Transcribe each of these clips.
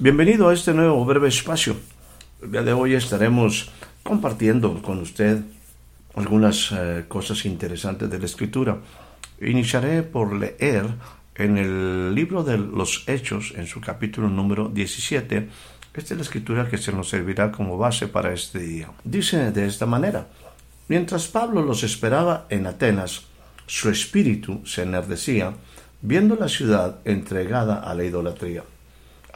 Bienvenido a este nuevo breve espacio. El día de hoy estaremos compartiendo con usted algunas eh, cosas interesantes de la escritura. Iniciaré por leer en el libro de los Hechos, en su capítulo número 17, esta es la escritura que se nos servirá como base para este día. Dice de esta manera, mientras Pablo los esperaba en Atenas, su espíritu se enardecía viendo la ciudad entregada a la idolatría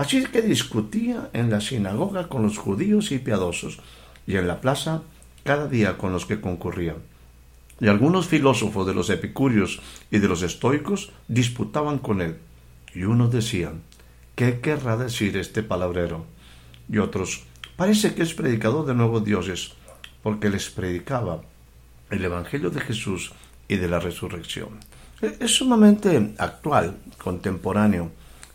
Así que discutía en la sinagoga con los judíos y piadosos, y en la plaza cada día con los que concurrían. Y algunos filósofos de los epicúreos y de los estoicos disputaban con él, y unos decían, ¿qué querrá decir este palabrero? Y otros, parece que es predicador de nuevos dioses, porque les predicaba el Evangelio de Jesús y de la resurrección. Es sumamente actual, contemporáneo,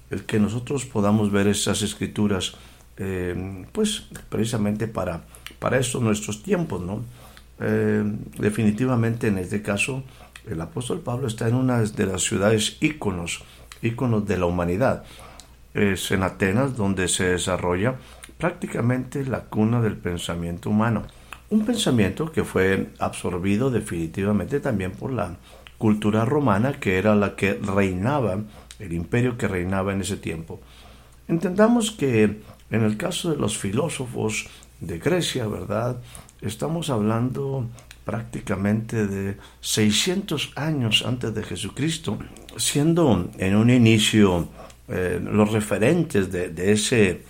el que nosotros podamos ver esas escrituras, eh, pues precisamente para, para nuestros tiempos, ¿no? Eh, definitivamente en este caso el apóstol Pablo está en una de las ciudades íconos, íconos de la humanidad. Es en Atenas donde se desarrolla prácticamente la cuna del pensamiento humano. Un pensamiento que fue absorbido definitivamente también por la cultura romana, que era la que reinaba el imperio que reinaba en ese tiempo. Entendamos que en el caso de los filósofos de Grecia, ¿verdad? Estamos hablando prácticamente de 600 años antes de Jesucristo, siendo en un inicio eh, los referentes de, ese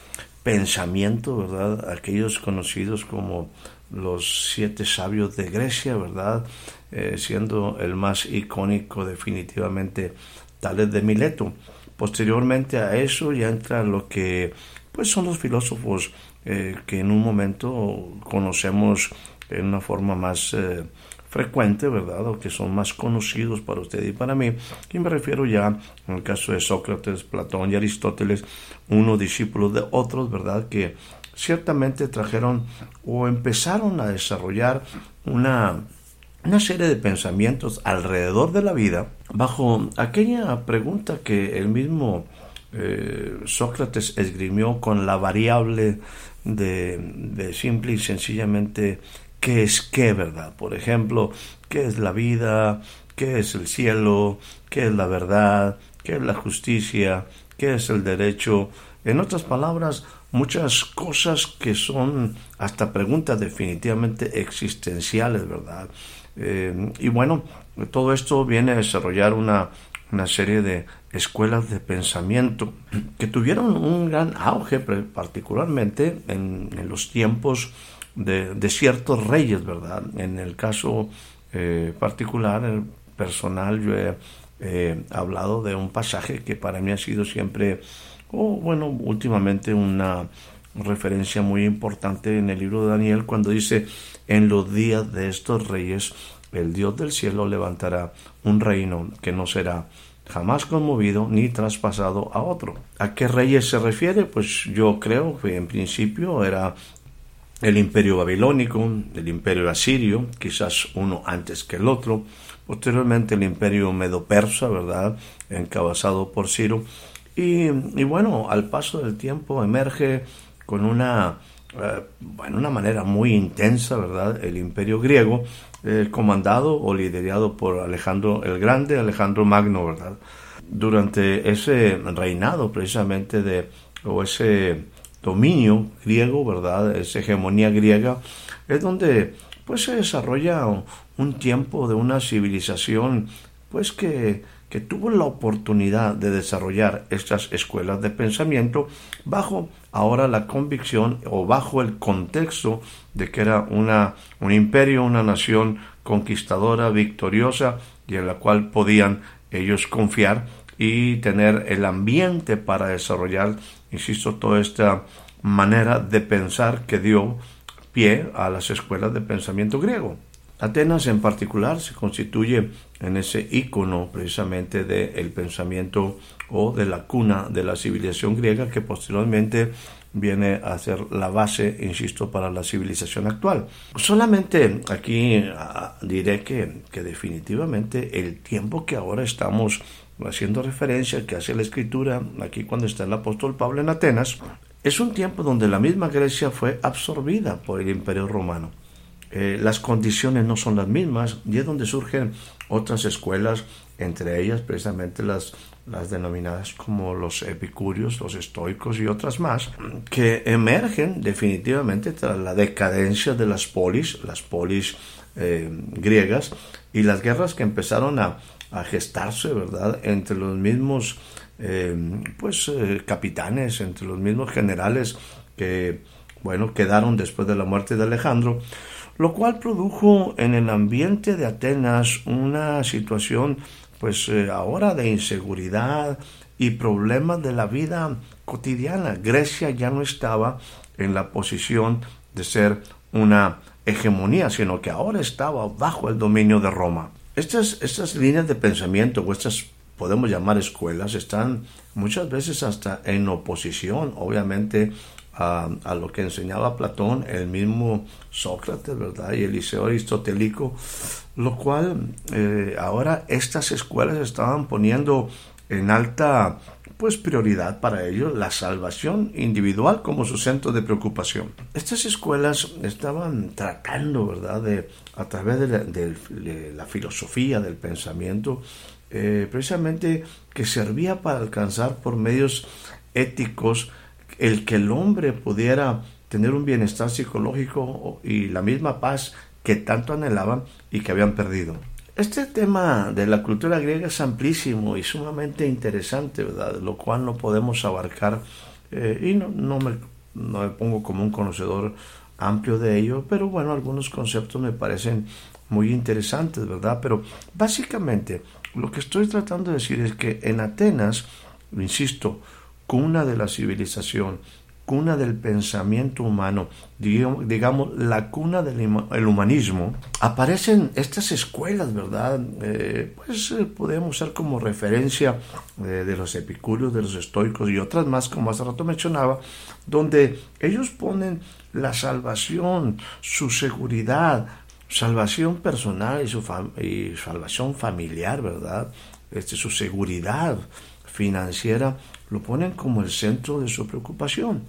pensamiento, ¿verdad? Aquellos conocidos como los siete sabios de Grecia, ¿verdad? Eh, siendo el más icónico definitivamente de Mileto. Posteriormente a eso ya entra lo que pues son los filósofos eh, que en un momento conocemos en una forma más eh, frecuente, ¿verdad? O que son más conocidos para usted y para mí. Y me refiero ya, en el caso de Sócrates, Platón y Aristóteles, unos discípulos de otros, ¿verdad? Que ciertamente trajeron o empezaron a desarrollar una una serie de pensamientos alrededor de la vida bajo aquella pregunta que el mismo eh, Sócrates esgrimió con la variable de, de simple y sencillamente qué es qué, ¿verdad? Por ejemplo, qué es la vida, qué es el cielo, qué es la verdad, qué es la justicia, qué es el derecho. En otras palabras, muchas cosas que son hasta preguntas definitivamente existenciales, ¿verdad? Eh, y bueno, todo esto viene a desarrollar una, una serie de escuelas de pensamiento que tuvieron un gran auge, particularmente en, los tiempos de, de, ciertos reyes, ¿verdad? En el caso eh, particular, el personal, yo he hablado de un pasaje que para mí ha sido siempre, o bueno, últimamente una referencia muy importante en el libro de Daniel cuando dice, en los días de estos reyes, el Dios del cielo levantará un reino que no será jamás conmovido ni traspasado a otro. ¿A qué reyes se refiere? Pues yo creo que en principio era el imperio babilónico, el imperio asirio, quizás uno antes que el otro, posteriormente el imperio medo-persa, ¿verdad?, encabezado por Ciro, y, y bueno, al paso del tiempo emerge con una, eh, bueno, una manera muy intensa, ¿verdad? El imperio griego, eh, comandado o liderado por Alejandro el Grande, Alejandro Magno, ¿verdad? Durante ese reinado precisamente de, o ese dominio griego, ¿verdad? Esa hegemonía griega, es donde pues se desarrolla un tiempo de una civilización pues que que tuvo la oportunidad de desarrollar estas escuelas de pensamiento bajo ahora la convicción o bajo el contexto de que era una, un imperio, una nación conquistadora, victoriosa y en la cual podían ellos confiar y tener el ambiente para desarrollar, insisto, toda esta manera de pensar que dio pie a las escuelas de pensamiento griego. Atenas en particular se constituye en ese icono precisamente del pensamiento o de la cuna de la civilización griega que posteriormente viene a ser la base, insisto, para la civilización actual. Solamente aquí ah, diré que, que definitivamente el tiempo que ahora estamos haciendo referencia, que hace la escritura, aquí cuando está el apóstol Pablo en Atenas, es un tiempo donde la misma Grecia fue absorbida por el imperio romano. Eh, las condiciones no son las mismas y es donde surgen otras escuelas, entre ellas precisamente las, las denominadas como los epicúreos, los estoicos y otras más, que emergen definitivamente tras la decadencia de las polis, las polis eh, griegas y las guerras que empezaron a, a gestarse, ¿verdad?, entre los mismos eh, pues capitanes, entre los mismos generales que bueno quedaron después de la muerte de Alejandro lo cual produjo en el ambiente de Atenas una situación pues eh, ahora de inseguridad y problemas de la vida cotidiana. Grecia ya no estaba en la posición de ser una hegemonía, sino que ahora estaba bajo el dominio de Roma. Estas, estas líneas de pensamiento o estas podemos llamar escuelas están muchas veces hasta en oposición, obviamente, a, lo que enseñaba Platón, el mismo Sócrates, ¿verdad? Y el liceo aristotélico, lo cual eh, ahora estas escuelas estaban poniendo en alta pues prioridad para ellos la salvación individual como su centro de preocupación. Estas escuelas estaban tratando, ¿verdad?, de, a través de la, filosofía, del pensamiento, eh, precisamente que servía para alcanzar por medios éticos el que el hombre pudiera tener un bienestar psicológico y la misma paz que tanto anhelaban y que habían perdido. Este tema de la cultura griega es amplísimo y sumamente interesante, ¿verdad? Lo cual no podemos abarcar eh, y no, no, me, no me pongo como un conocedor amplio de ello, pero bueno, algunos conceptos me parecen muy interesantes, ¿verdad? Pero básicamente lo que estoy tratando de decir es que en Atenas, insisto, cuna de la civilización, cuna del pensamiento humano, digamos, la cuna del humanismo, aparecen estas escuelas, ¿verdad? Eh, pues eh, podemos ser como referencia eh, de los epicúreos, de los estoicos y otras más, como hace rato mencionaba, donde ellos ponen la salvación, su seguridad, salvación personal y, su y salvación familiar, ¿verdad? Este, su seguridad financiera lo ponen como el centro de su preocupación.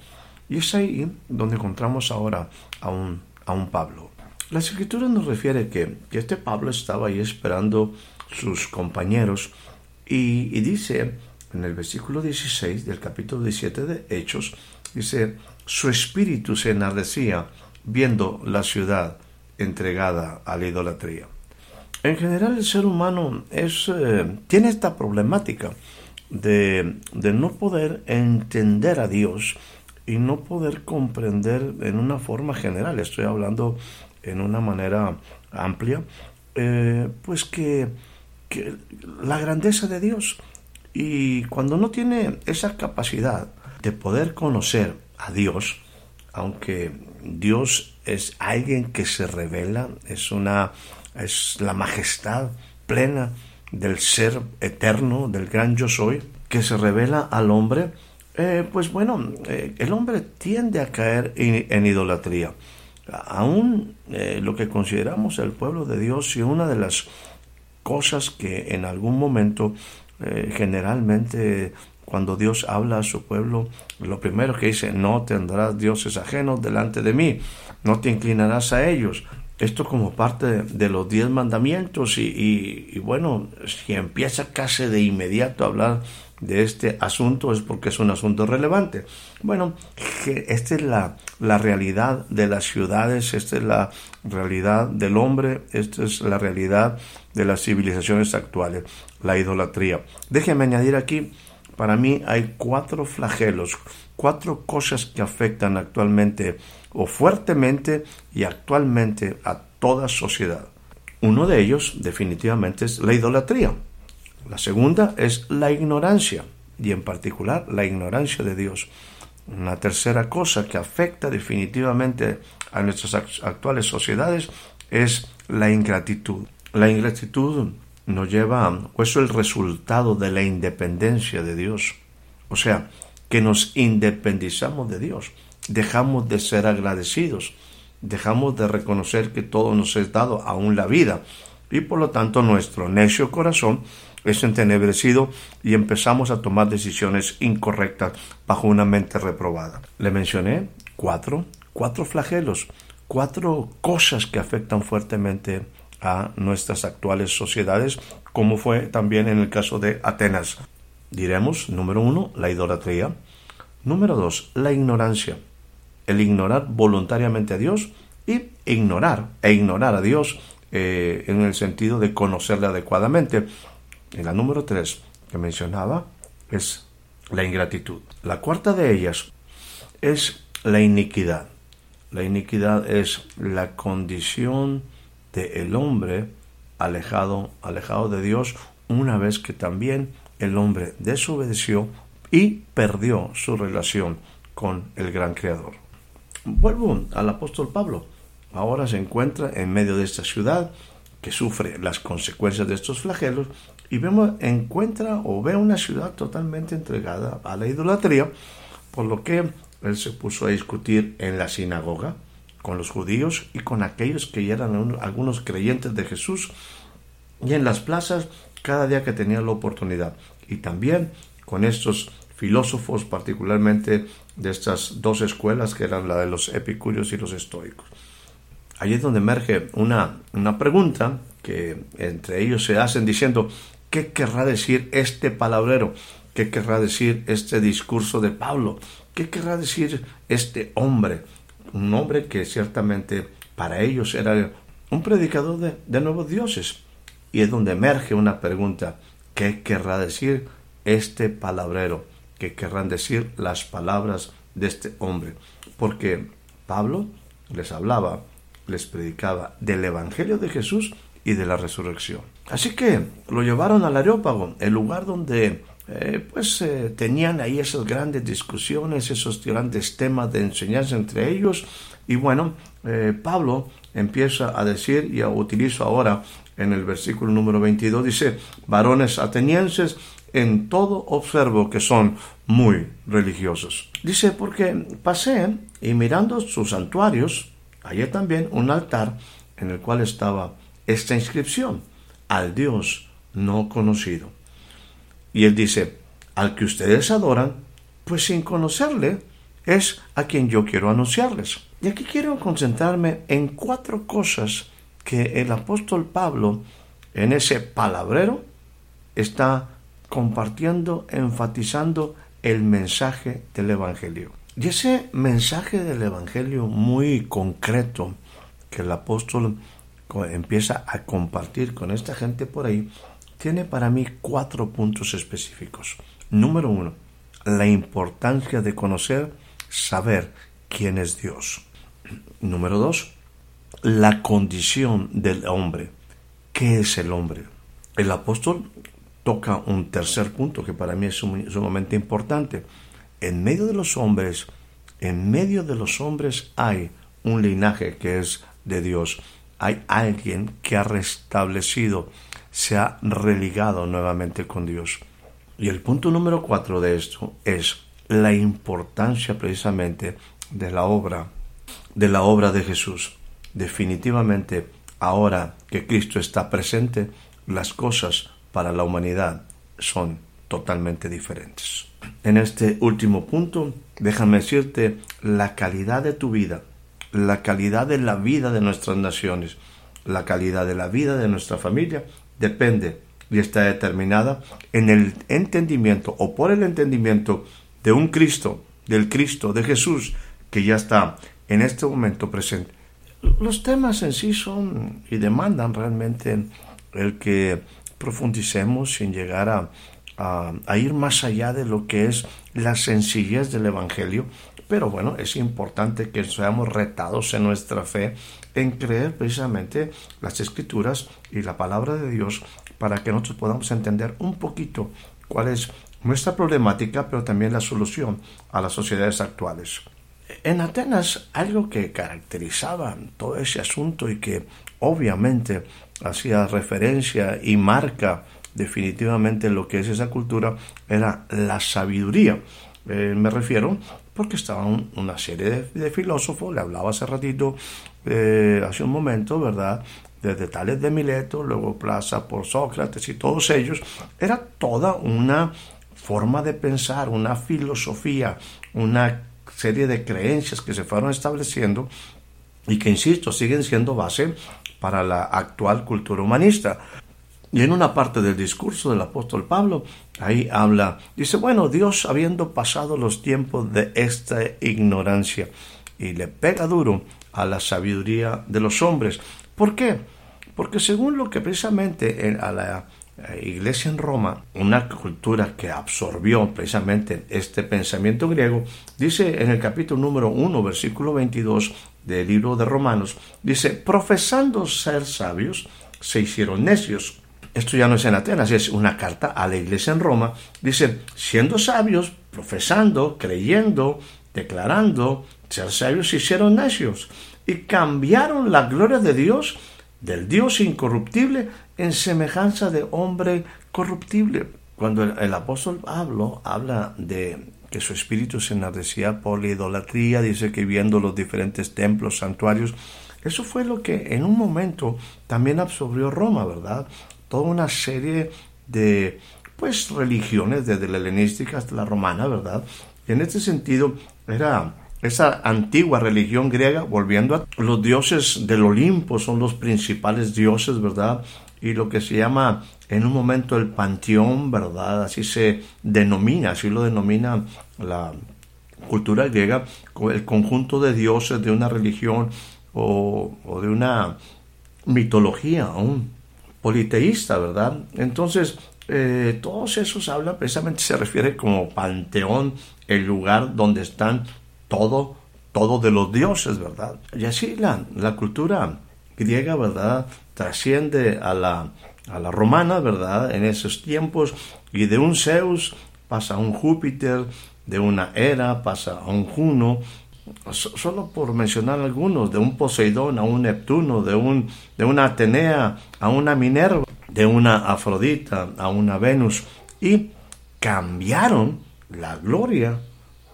Y es ahí donde encontramos ahora a un, a un Pablo. La escritura nos refiere que, que, este Pablo estaba ahí esperando sus compañeros y, dice en el versículo 16 del capítulo 17 de Hechos, dice, su espíritu se enardecía viendo la ciudad entregada a la idolatría. En general el ser humano es, eh, tiene esta problemática de, no poder entender a Dios y no poder comprender en una forma general, estoy hablando en una manera amplia, eh, pues que, que, la grandeza de Dios. Y cuando no tiene esa capacidad de poder conocer a Dios, aunque Dios es alguien que se revela, es una es la majestad plena del ser eterno, del gran yo soy, que se revela al hombre, eh, pues bueno, eh, el hombre tiende a caer en, idolatría. Aún eh, lo que consideramos el pueblo de Dios y una de las cosas que en algún momento generalmente cuando Dios habla a su pueblo, lo primero que dice, no tendrás dioses ajenos delante de mí, no te inclinarás a ellos, esto como parte de, los diez mandamientos y, bueno, si empieza casi de inmediato a hablar de este asunto es porque es un asunto relevante. Bueno, esta es la, la realidad de las ciudades, esta es la realidad del hombre, esta es la realidad de las civilizaciones actuales, la idolatría. Déjenme añadir aquí, para mí hay cuatro flagelos, cuatro cosas que afectan actualmente o fuertemente y actualmente a toda sociedad. Uno de ellos definitivamente es la idolatría. La segunda es la ignorancia y en particular la ignorancia de Dios. Una tercera cosa que afecta definitivamente a nuestras actuales sociedades es la ingratitud. La ingratitud nos lleva, o es el resultado de la independencia de Dios. O sea, que nos independizamos de Dios, dejamos de ser agradecidos, dejamos de reconocer que todo nos es dado, aún la vida, y por lo tanto nuestro necio corazón es entenebrecido y empezamos a tomar decisiones incorrectas bajo una mente reprobada. Le mencioné cuatro, cuatro flagelos, cuatro cosas que afectan fuertemente a nuestras actuales sociedades, como fue también en el caso de Atenas. Diremos, número uno, la idolatría. Número dos, la ignorancia. El ignorar voluntariamente a Dios y ignorar, e ignorar a Dios eh, en el sentido de conocerle adecuadamente. Y la número tres que mencionaba es la ingratitud. La cuarta de ellas es la iniquidad. La iniquidad es la condición del el hombre alejado, alejado de Dios, una vez que también el hombre desobedeció y perdió su relación con el gran creador. Vuelvo al apóstol Pablo. Ahora se encuentra en medio de esta ciudad que sufre las consecuencias de estos flagelos y vemos encuentra o ve una ciudad totalmente entregada a la idolatría, por lo que él se puso a discutir en la sinagoga con los judíos y con aquellos que eran algunos creyentes de Jesús y en las plazas cada día que tenía la oportunidad y también con estos filósofos particularmente de estas dos escuelas que eran la de los epicúreos y los estoicos. Allí es donde emerge una, una pregunta que entre ellos se hacen diciendo ¿qué querrá decir este palabrero? ¿Qué querrá decir este discurso de Pablo? ¿Qué querrá decir este hombre? Un hombre que ciertamente para ellos era un predicador de, de nuevos dioses. Y es donde emerge una pregunta, ¿qué querrá decir este palabrero? ¿Qué querrán decir las palabras de este hombre? Porque Pablo les hablaba, les predicaba del Evangelio de Jesús y de la resurrección. Así que lo llevaron al Areópago, el lugar donde eh, pues eh, tenían ahí esas grandes discusiones, esos grandes temas de enseñanza entre ellos. Y bueno, eh, Pablo empieza a decir, y utilizo ahora en el versículo número 22, dice, varones atenienses, en todo observo que son muy religiosos. Dice, porque pasé y mirando sus santuarios, hallé también un altar en el cual estaba esta inscripción, al Dios no conocido. Y él dice, al que ustedes adoran, pues sin conocerle, es a quien yo quiero anunciarles. Y aquí quiero concentrarme en cuatro cosas que el apóstol Pablo, en ese palabrero, está compartiendo, enfatizando el mensaje del Evangelio. Y ese mensaje del Evangelio muy concreto que el apóstol empieza a compartir con esta gente por ahí, tiene para mí cuatro puntos específicos. Número uno, la importancia de conocer, saber quién es Dios. Número dos, la condición del hombre. ¿Qué es el hombre? El apóstol toca un tercer punto que para mí es sumamente importante. En medio de los hombres, en medio de los hombres hay un linaje que es de Dios hay alguien que ha restablecido, se ha religado nuevamente con Dios. Y el punto número cuatro de esto es la importancia precisamente de la obra, de la obra de Jesús. Definitivamente, ahora que Cristo está presente, las cosas para la humanidad son totalmente diferentes. En este último punto, déjame decirte la calidad de tu vida la calidad de la vida de nuestras naciones, la calidad de la vida de nuestra familia, depende y está determinada en el entendimiento o por el entendimiento de un Cristo, del Cristo, de Jesús, que ya está en este momento presente. Los temas en sí son y demandan realmente el que profundicemos sin llegar a, a, ir más allá de lo que es la sencillez del Evangelio, pero bueno, es importante que seamos retados en nuestra fe, en creer precisamente las escrituras y la palabra de Dios para que nosotros podamos entender un poquito cuál es nuestra problemática, pero también la solución a las sociedades actuales. En Atenas, algo que caracterizaba todo ese asunto y que obviamente hacía referencia y marca definitivamente lo que es esa cultura era la sabiduría. Eh, me refiero porque estaban una serie de, filósofos, le hablaba hace ratito, eh, hace un momento, ¿verdad? Desde Tales de Mileto, luego Plaza por Sócrates y todos ellos, era toda una forma de pensar, una filosofía, una serie de creencias que se fueron estableciendo y que, insisto, siguen siendo base para la actual cultura humanista. Y en una parte del discurso del apóstol Pablo, ahí habla, dice, bueno, Dios habiendo pasado los tiempos de esta ignorancia, y le pega duro a la sabiduría de los hombres. ¿Por qué? Porque según lo que precisamente a la iglesia en Roma, una cultura que absorbió precisamente este pensamiento griego, dice en el capítulo número 1, versículo 22 del libro de Romanos, dice, profesando ser sabios, se hicieron necios. Esto ya no es en Atenas, es una carta a la iglesia en Roma. Dice, siendo sabios, profesando, creyendo, declarando, ser sabios, se hicieron necios y cambiaron la gloria de Dios, del Dios incorruptible, en semejanza de hombre corruptible. Cuando el, apóstol Pablo habla de que su espíritu se enardecía por la idolatría, dice que viendo los diferentes templos, santuarios, eso fue lo que en un momento también absorbió Roma, ¿verdad? Toda una serie de pues religiones, desde la helenística hasta la romana, ¿verdad? Y en este sentido era esa antigua religión griega, volviendo a los dioses del Olimpo, son los principales dioses, ¿verdad? Y lo que se llama en un momento el panteón, ¿verdad? Así se denomina, así lo denomina la cultura griega, el conjunto de dioses de una religión o, de una mitología aún politeísta, ¿verdad? Entonces, eh, todos esos hablan, precisamente se refiere como panteón, el lugar donde están todo, todo de los dioses, ¿verdad? Y así la, la cultura griega, ¿verdad? Trasciende a la, a la romana, ¿verdad? En esos tiempos, y de un Zeus pasa a un Júpiter, de una Hera pasa a un Juno, solo por mencionar algunos, de un Poseidón a un Neptuno, de, un, de una Atenea a una Minerva, de una Afrodita a una Venus, y cambiaron la gloria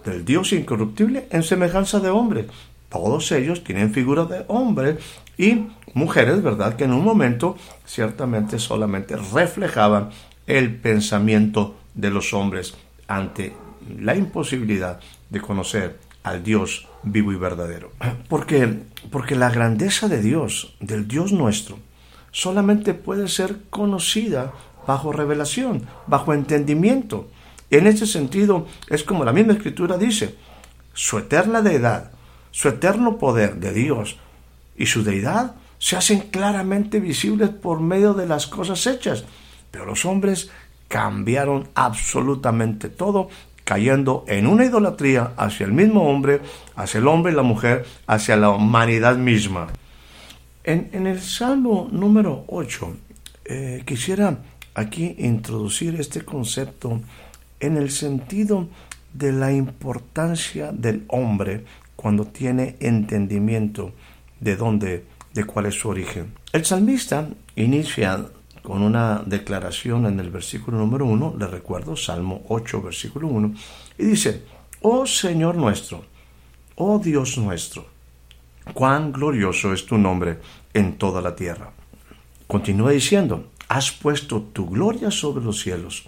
del Dios incorruptible en semejanza de hombre. Todos ellos tienen figura de hombre y mujeres, ¿verdad? Que en un momento ciertamente solamente reflejaban el pensamiento de los hombres ante la imposibilidad de conocer al Dios vivo y verdadero. Porque, porque la grandeza de Dios, del Dios nuestro, solamente puede ser conocida bajo revelación, bajo entendimiento. En ese sentido, es como la misma escritura dice, su eterna deidad, su eterno poder de Dios y su deidad se hacen claramente visibles por medio de las cosas hechas. Pero los hombres cambiaron absolutamente todo, cayendo en una idolatría hacia el mismo hombre, hacia el hombre y la mujer, hacia la humanidad misma. En, el Salmo número 8, eh, quisiera aquí introducir este concepto en el sentido de la importancia del hombre cuando tiene entendimiento de dónde, de cuál es su origen. El salmista inicia con una declaración en el versículo número 1, le recuerdo, Salmo 8, versículo 1, y dice, Oh Señor nuestro, oh Dios nuestro, cuán glorioso es tu nombre en toda la tierra. Continúa diciendo, has puesto tu gloria sobre los cielos.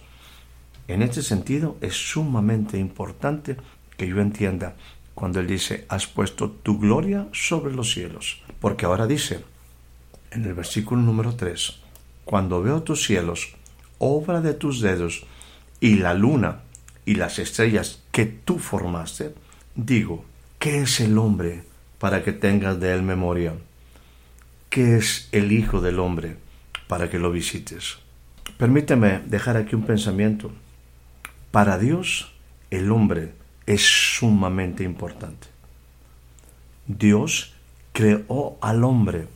En este sentido es sumamente importante que yo entienda cuando él dice, has puesto tu gloria sobre los cielos. Porque ahora dice, en el versículo número 3, cuando veo tus cielos, obra de tus dedos, y la luna y las estrellas que tú formaste, digo, ¿qué es el hombre para que tengas de él memoria? ¿Qué es el Hijo del Hombre para que lo visites? Permíteme dejar aquí un pensamiento. Para Dios, el hombre es sumamente importante. Dios creó al hombre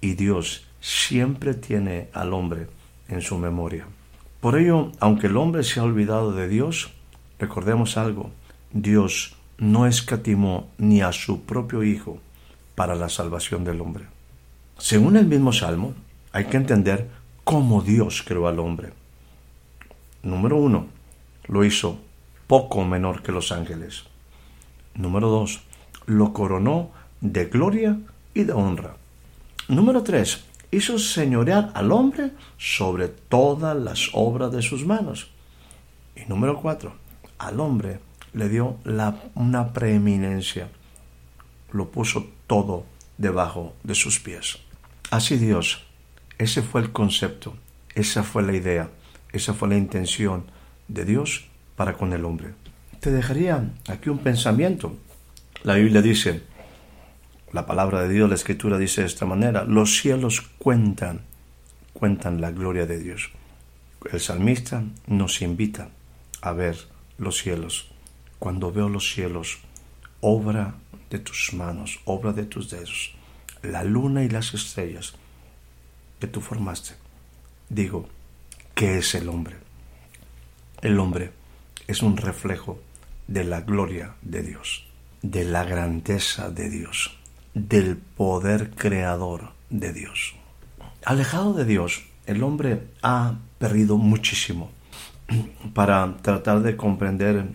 y Dios siempre tiene al hombre en su memoria. Por ello, aunque el hombre se ha olvidado de Dios, recordemos algo, Dios no escatimó ni a su propio Hijo para la salvación del hombre. Según el mismo Salmo, hay que entender cómo Dios creó al hombre. Número uno, lo hizo poco menor que los ángeles. Número dos, lo coronó de gloria y de honra. Número tres, hizo señorear al hombre sobre todas las obras de sus manos. Y número cuatro, al hombre le dio la, una preeminencia, lo puso todo debajo de sus pies. Así Dios, ese fue el concepto, esa fue la idea, esa fue la intención de Dios para con el hombre. Te dejaría aquí un pensamiento. La Biblia dice, la palabra de Dios, la escritura dice de esta manera, los cielos cuentan, cuentan la gloria de Dios. El salmista nos invita a ver los cielos. Cuando veo los cielos, obra de tus manos, obra de tus dedos, la luna y las estrellas que tú formaste, digo, ¿qué es el hombre? El hombre es un reflejo de la gloria de Dios, de la grandeza de Dios del poder creador de Dios. Alejado de Dios, el hombre ha perdido muchísimo. Para tratar de comprender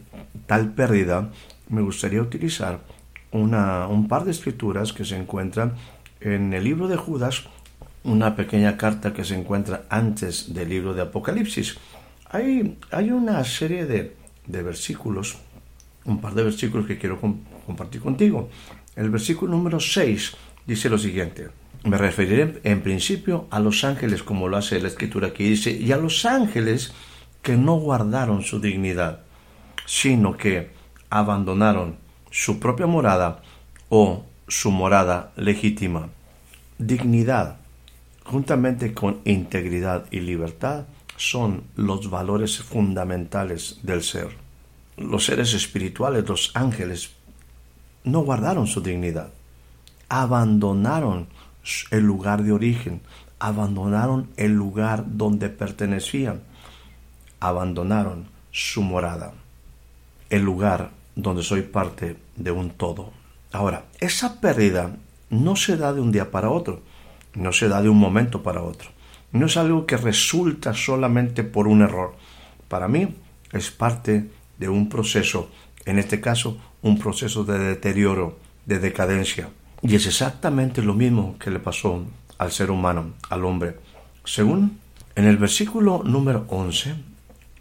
tal pérdida, me gustaría utilizar una, un par de escrituras que se encuentran en el libro de Judas, una pequeña carta que se encuentra antes del libro de Apocalipsis. Hay, hay una serie de, de versículos, un par de versículos que quiero compartir contigo. El versículo número 6 dice lo siguiente. Me referiré en principio a los ángeles, como lo hace la escritura aquí, dice, y a los ángeles que no guardaron su dignidad, sino que abandonaron su propia morada o su morada legítima. Dignidad, juntamente con integridad y libertad, son los valores fundamentales del ser. Los seres espirituales, los ángeles, no guardaron su dignidad, abandonaron el lugar de origen, abandonaron el lugar donde pertenecían, abandonaron su morada, el lugar donde soy parte de un todo. Ahora, esa pérdida no se da de un día para otro, no se da de un momento para otro, no es algo que resulta solamente por un error. Para mí es parte de un proceso, en este caso un proceso de deterioro, de decadencia. Y es exactamente lo mismo que le pasó al ser humano, al hombre. Según en el versículo número 11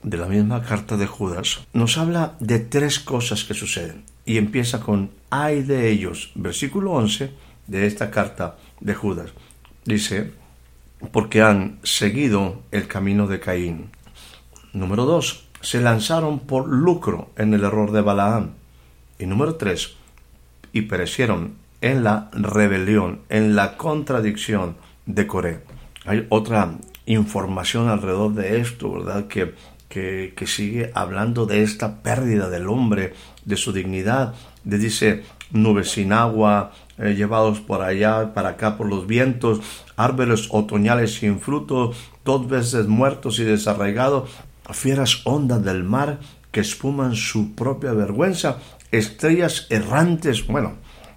de la misma carta de Judas, nos habla de tres cosas que suceden. Y empieza con ay de ellos. Versículo 11 de esta carta de Judas. Dice, porque han seguido el camino de Caín. Número 2. Se lanzaron por lucro en el error de Balaam. Y número tres, y perecieron en la rebelión, en la contradicción de Coré. Hay otra información alrededor de esto, ¿verdad? Que, que, sigue hablando de esta pérdida del hombre, de su dignidad. Le dice, nubes sin agua, eh, llevados por allá, para acá por los vientos, árboles otoñales sin fruto, dos veces muertos y desarraigados, fieras ondas del mar que espuman su propia vergüenza estrellas errantes. Bueno,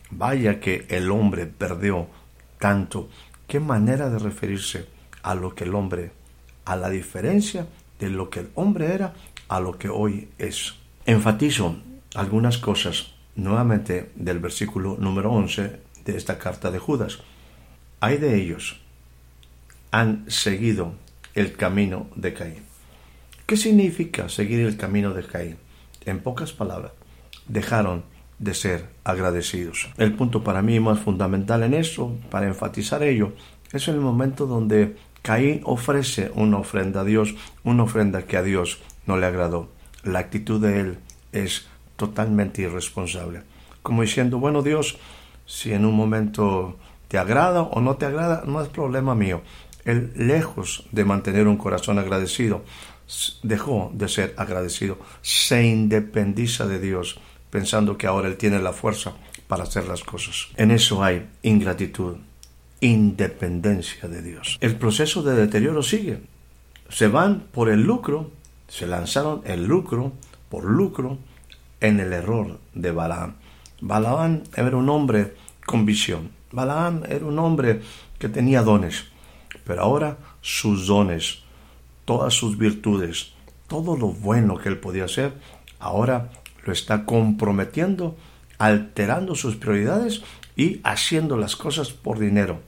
vaya que el hombre perdió tanto. Qué manera de referirse a lo que el hombre, a la diferencia de lo que el hombre era a lo que hoy es. Enfatizo algunas cosas nuevamente del versículo número 11 de esta carta de Judas. Hay de ellos han seguido el camino de Caín. ¿Qué significa seguir el camino de Caín? En pocas palabras, dejaron de ser agradecidos. El punto para mí más fundamental en eso, para enfatizar ello, es el momento donde Caín ofrece una ofrenda a Dios, una ofrenda que a Dios no le agradó. La actitud de él es totalmente irresponsable. Como diciendo, bueno Dios, si en un momento te agrada o no te agrada, no es problema mío. Él, lejos de mantener un corazón agradecido, dejó de ser agradecido, se independiza de Dios, pensando que ahora Él tiene la fuerza para hacer las cosas. En eso hay ingratitud, independencia de Dios. El proceso de deterioro sigue. Se van por el lucro, se lanzaron el lucro por lucro en el error de Balaam. Balaam era un hombre con visión. Balaam era un hombre que tenía dones, pero ahora sus dones, todas sus virtudes, todo lo bueno que él podía hacer, ahora lo está comprometiendo, alterando sus prioridades y haciendo las cosas por dinero,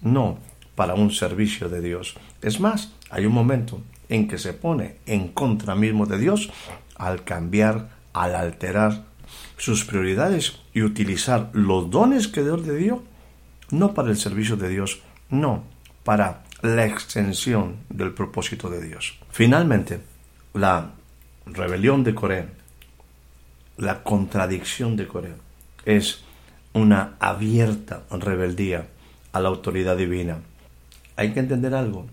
no para un servicio de Dios. Es más, hay un momento en que se pone en contra mismo de Dios al cambiar, al alterar sus prioridades y utilizar los dones que Dios le dio, no para el servicio de Dios, no, para la extensión del propósito de Dios. Finalmente, la rebelión de Coré, la contradicción de Coré, es una abierta rebeldía a la autoridad divina. Hay que entender algo.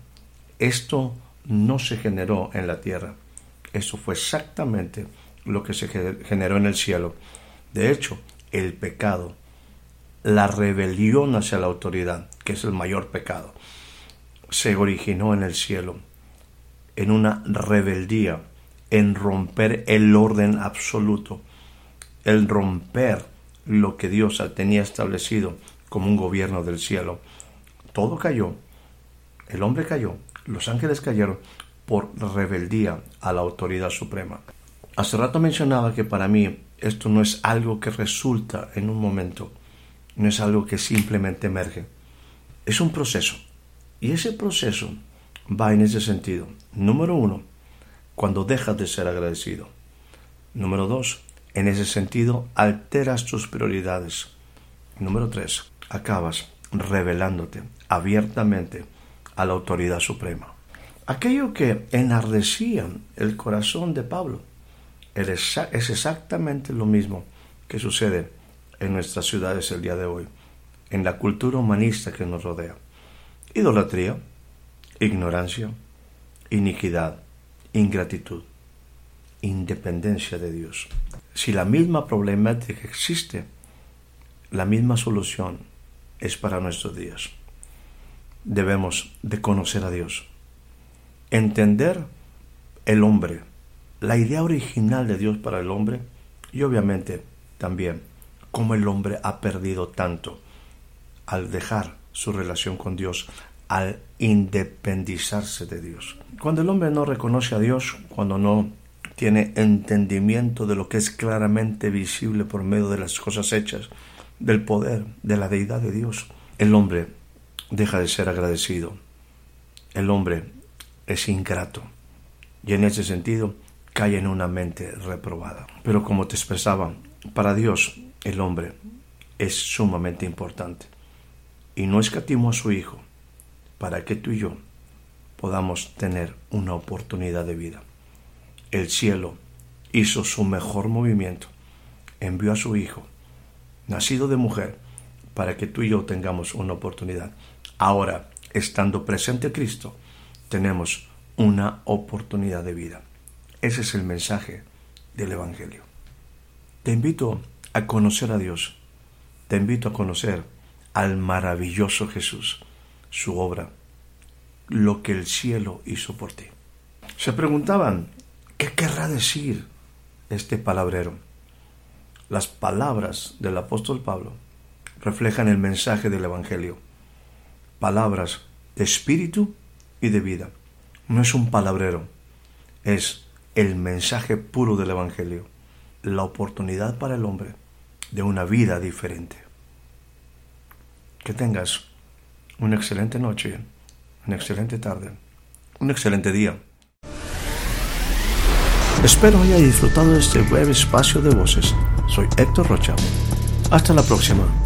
Esto no se generó en la tierra. Eso fue exactamente lo que se generó en el cielo. De hecho, el pecado, la rebelión hacia la autoridad, que es el mayor pecado, se originó en el cielo, en una rebeldía, en romper el orden absoluto, el romper lo que Dios tenía establecido como un gobierno del cielo. Todo cayó, el hombre cayó, los ángeles cayeron por rebeldía a la autoridad suprema. Hace rato mencionaba que para mí esto no es algo que resulta en un momento, no es algo que simplemente emerge. Es un proceso. Y ese proceso va en ese sentido. Número uno, cuando dejas de ser agradecido. Número dos, en ese sentido alteras tus prioridades. Número tres, acabas revelándote abiertamente a la autoridad suprema. Aquello que enardecía el corazón de Pablo es exactamente lo mismo que sucede en nuestras ciudades el día de hoy, en la cultura humanista que nos rodea. Idolatría, ignorancia, iniquidad, ingratitud, independencia de Dios. Si la misma problemática existe, la misma solución es para nuestros días. Debemos de conocer a Dios, entender el hombre, la idea original de Dios para el hombre y obviamente también cómo el hombre ha perdido tanto al dejar su relación con Dios, al independizarse de Dios. Cuando el hombre no reconoce a Dios, cuando no tiene entendimiento de lo que es claramente visible por medio de las cosas hechas, del poder, de la deidad de Dios, el hombre deja de ser agradecido. El hombre es ingrato. Y en ese sentido, cae en una mente reprobada. Pero como te expresaba, para Dios el hombre es sumamente importante y no escatimó a su Hijo para que tú y yo podamos tener una oportunidad de vida. El cielo hizo su mejor movimiento, envió a su Hijo, nacido de mujer, para que tú y yo tengamos una oportunidad. Ahora, estando presente Cristo, tenemos una oportunidad de vida. Ese es el mensaje del Evangelio. Te invito a conocer a Dios. Te invito a conocer al maravilloso Jesús, su obra, lo que el cielo hizo por ti. Se preguntaban, ¿qué querrá decir este palabrero? Las palabras del apóstol Pablo reflejan el mensaje del Evangelio. Palabras de espíritu y de vida. No es un palabrero, es el mensaje puro del Evangelio, la oportunidad para el hombre de una vida diferente. Que tengas una excelente noche, una excelente tarde, un excelente día. Espero haya disfrutado de este breve espacio de voces. Soy Héctor Rocha. Hasta la próxima.